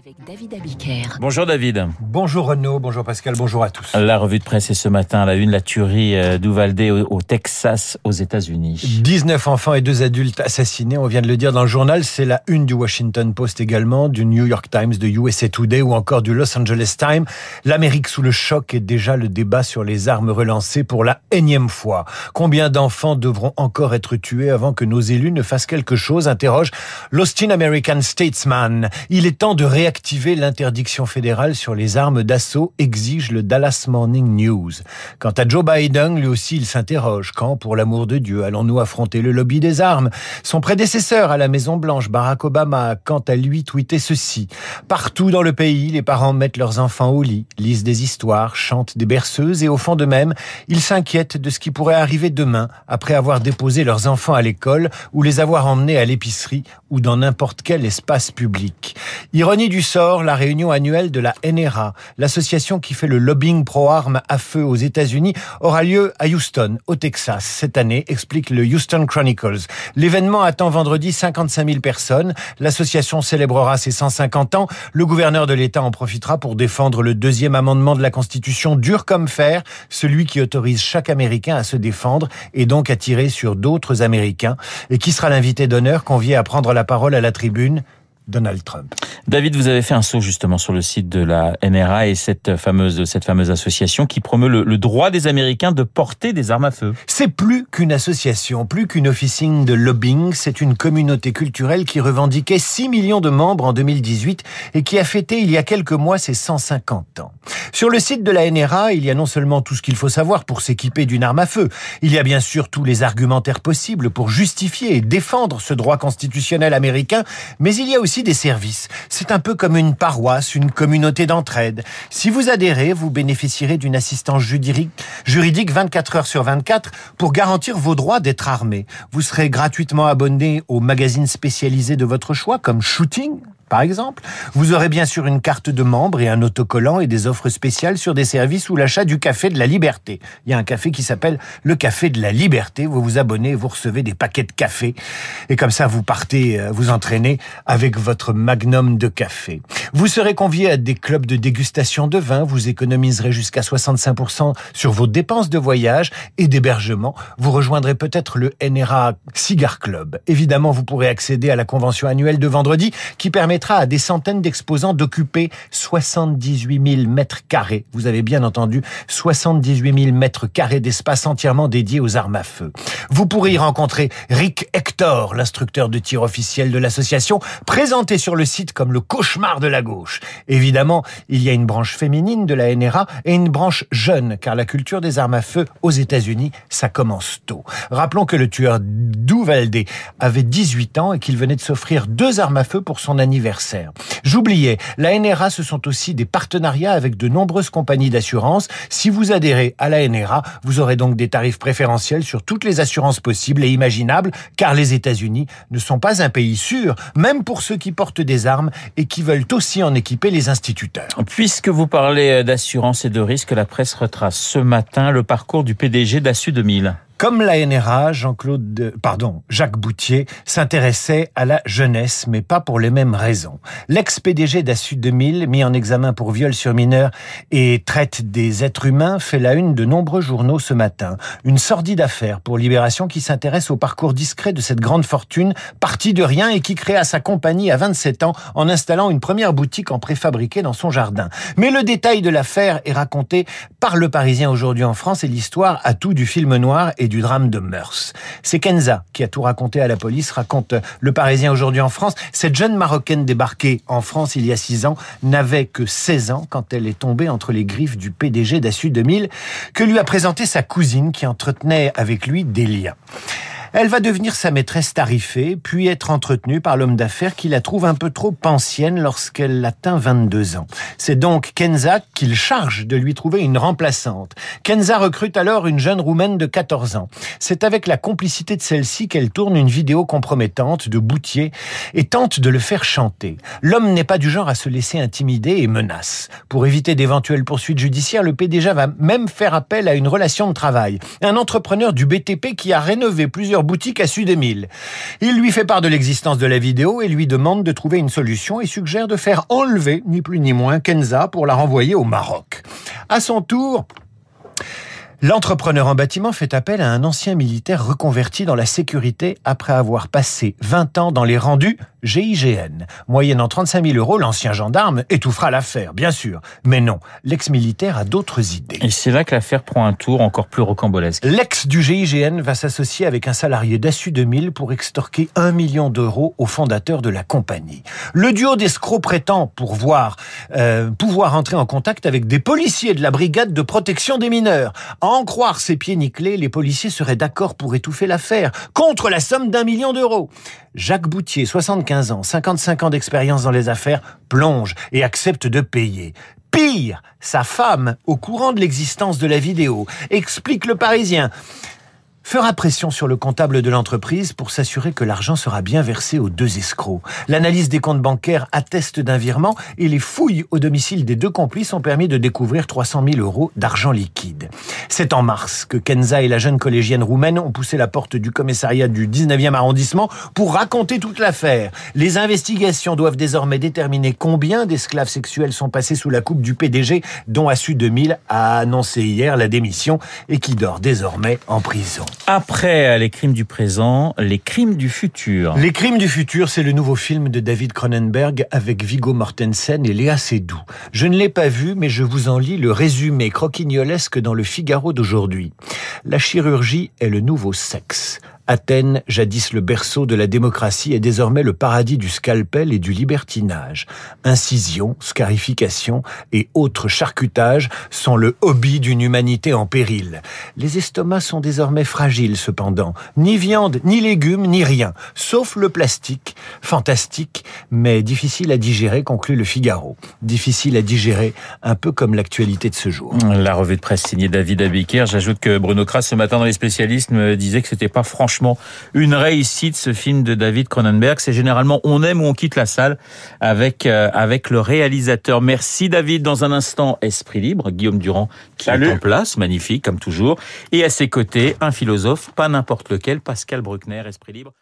avec David Abiker. Bonjour David. Bonjour Renaud, bonjour Pascal, bonjour à tous. La revue de presse est ce matin à la une, la tuerie euh, d'Uvalde au, au Texas, aux États-Unis. 19 enfants et deux adultes assassinés, on vient de le dire dans le journal, c'est la une du Washington Post également, du New York Times, de USA Today ou encore du Los Angeles Times. L'Amérique sous le choc est déjà le débat sur les armes relancées pour la énième fois. Combien d'enfants devront encore être tués avant que nos élus ne fassent quelque chose? interroge l'Austin American Statesman. Il est temps de réactiver activer l'interdiction fédérale sur les armes d'assaut, exige le Dallas Morning News. Quant à Joe Biden, lui aussi, il s'interroge. Quand, pour l'amour de Dieu, allons-nous affronter le lobby des armes? Son prédécesseur à la Maison-Blanche, Barack Obama, a quant à lui tweeté ceci. Partout dans le pays, les parents mettent leurs enfants au lit, lisent des histoires, chantent des berceuses et au fond d'eux-mêmes, ils s'inquiètent de ce qui pourrait arriver demain après avoir déposé leurs enfants à l'école ou les avoir emmenés à l'épicerie ou dans n'importe quel espace public. Ironie du sort, la réunion annuelle de la NRA, l'association qui fait le lobbying pro-armes à feu aux États-Unis, aura lieu à Houston, au Texas, cette année, explique le Houston Chronicles. L'événement attend vendredi 55 000 personnes. L'association célébrera ses 150 ans. Le gouverneur de l'État en profitera pour défendre le deuxième amendement de la Constitution dur comme fer, celui qui autorise chaque Américain à se défendre et donc à tirer sur d'autres Américains. Et qui sera l'invité d'honneur convié à prendre la parole à la tribune? Donald Trump. David, vous avez fait un saut justement sur le site de la NRA et cette fameuse, cette fameuse association qui promeut le, le droit des Américains de porter des armes à feu. C'est plus qu'une association, plus qu'une officine de lobbying, c'est une communauté culturelle qui revendiquait 6 millions de membres en 2018 et qui a fêté il y a quelques mois ses 150 ans. Sur le site de la NRA, il y a non seulement tout ce qu'il faut savoir pour s'équiper d'une arme à feu, il y a bien sûr tous les argumentaires possibles pour justifier et défendre ce droit constitutionnel américain, mais il y a aussi des services. C'est un peu comme une paroisse, une communauté d'entraide. Si vous adhérez, vous bénéficierez d'une assistance juridique, juridique 24 heures sur 24 pour garantir vos droits d'être armé. Vous serez gratuitement abonné aux magazines spécialisés de votre choix, comme Shooting, par exemple. Vous aurez bien sûr une carte de membre et un autocollant et des offres spéciales sur des services ou l'achat du café de la liberté. Il y a un café qui s'appelle le café de la liberté. Vous vous abonnez, vous recevez des paquets de café et comme ça vous partez euh, vous entraîner avec votre magnum de café. Vous serez convié à des clubs de dégustation de vin, vous économiserez jusqu'à 65% sur vos dépenses de voyage et d'hébergement. Vous rejoindrez peut-être le NRA Cigar Club. Évidemment, vous pourrez accéder à la convention annuelle de vendredi qui permet à des centaines d'exposants d'occuper 78 000 mètres carrés. Vous avez bien entendu, 78 000 mètres carrés d'espace entièrement dédié aux armes à feu. Vous pourrez y rencontrer Rick Hector, l'instructeur de tir officiel de l'association, présenté sur le site comme le cauchemar de la gauche. Évidemment, il y a une branche féminine de la NRA et une branche jeune, car la culture des armes à feu aux États-Unis, ça commence tôt. Rappelons que le tueur d'Uvalde avait 18 ans et qu'il venait de s'offrir deux armes à feu pour son anniversaire. J'oubliais, la NRA, ce sont aussi des partenariats avec de nombreuses compagnies d'assurance. Si vous adhérez à la NRA, vous aurez donc des tarifs préférentiels sur toutes les assurances possibles et imaginables, car les États-Unis ne sont pas un pays sûr, même pour ceux qui portent des armes et qui veulent aussi en équiper les instituteurs. Puisque vous parlez d'assurance et de risque, la presse retrace ce matin le parcours du PDG d'Assu 2000. Comme la NRA, Jean-Claude, pardon, Jacques Boutier s'intéressait à la jeunesse, mais pas pour les mêmes raisons. L'ex-PDG d'Assu 2000, mis en examen pour viol sur mineur et traite des êtres humains, fait la une de nombreux journaux ce matin. Une sordide affaire pour Libération qui s'intéresse au parcours discret de cette grande fortune, partie de rien et qui créa sa compagnie à 27 ans en installant une première boutique en préfabriqué dans son jardin. Mais le détail de l'affaire est raconté par le Parisien aujourd'hui en France et l'histoire à tout du film noir et du drame de mœurs. C'est Kenza qui a tout raconté à la police, raconte le Parisien aujourd'hui en France. Cette jeune Marocaine débarquée en France il y a six ans n'avait que 16 ans quand elle est tombée entre les griffes du PDG d'Assu 2000 que lui a présenté sa cousine qui entretenait avec lui des liens. Elle va devenir sa maîtresse tarifée, puis être entretenue par l'homme d'affaires qui la trouve un peu trop ancienne lorsqu'elle atteint 22 ans. C'est donc Kenza qu'il charge de lui trouver une remplaçante. Kenza recrute alors une jeune roumaine de 14 ans. C'est avec la complicité de celle-ci qu'elle tourne une vidéo compromettante de Boutier et tente de le faire chanter. L'homme n'est pas du genre à se laisser intimider et menace. Pour éviter d'éventuelles poursuites judiciaires, le PDG va même faire appel à une relation de travail. Un entrepreneur du BTP qui a rénové plusieurs boutique à Sud Émile. Il lui fait part de l'existence de la vidéo et lui demande de trouver une solution et suggère de faire enlever, ni plus ni moins, Kenza pour la renvoyer au Maroc. À son tour, L'entrepreneur en bâtiment fait appel à un ancien militaire reconverti dans la sécurité après avoir passé 20 ans dans les rendus GIGN. Moyennant 35 000 euros, l'ancien gendarme étouffera l'affaire, bien sûr. Mais non, l'ex-militaire a d'autres idées. Et c'est là que l'affaire prend un tour encore plus rocambolesque. L'ex du GIGN va s'associer avec un salarié d'Assu 2000 pour extorquer un million d'euros au fondateur de la compagnie. Le duo d'escrocs prétend pour voir, euh, pouvoir entrer en contact avec des policiers de la brigade de protection des mineurs. À en croire ses pieds nickelés, les policiers seraient d'accord pour étouffer l'affaire, contre la somme d'un million d'euros. Jacques Boutier, 75 ans, 55 ans d'expérience dans les affaires, plonge et accepte de payer. Pire, sa femme, au courant de l'existence de la vidéo, explique le Parisien fera pression sur le comptable de l'entreprise pour s'assurer que l'argent sera bien versé aux deux escrocs. L'analyse des comptes bancaires atteste d'un virement et les fouilles au domicile des deux complices ont permis de découvrir 300 000 euros d'argent liquide. C'est en mars que Kenza et la jeune collégienne roumaine ont poussé la porte du commissariat du 19e arrondissement pour raconter toute l'affaire. Les investigations doivent désormais déterminer combien d'esclaves sexuels sont passés sous la coupe du PDG dont Assu 2000 a annoncé hier la démission et qui dort désormais en prison. Après les crimes du présent, les crimes du futur. Les crimes du futur, c'est le nouveau film de David Cronenberg avec Vigo Mortensen et Léa Seydoux. Je ne l'ai pas vu, mais je vous en lis le résumé croquignolesque dans le Figaro d'aujourd'hui. La chirurgie est le nouveau sexe. Athènes, jadis le berceau de la démocratie, est désormais le paradis du scalpel et du libertinage. Incision, scarification et autres charcutages sont le hobby d'une humanité en péril. Les estomacs sont désormais fragiles cependant. Ni viande, ni légumes, ni rien. Sauf le plastique. Fantastique, mais difficile à digérer, conclut le Figaro. Difficile à digérer, un peu comme l'actualité de ce jour. La revue de presse signée David Abiker. J'ajoute que Bruno Kras, ce matin dans les spécialistes, me disait que c'était pas franchement une réussite ce film de David Cronenberg. C'est généralement on aime ou on quitte la salle avec euh, avec le réalisateur. Merci David. Dans un instant, Esprit libre, Guillaume Durand qui est en place, magnifique comme toujours, et à ses côtés un philosophe, pas n'importe lequel, Pascal Bruckner, Esprit libre.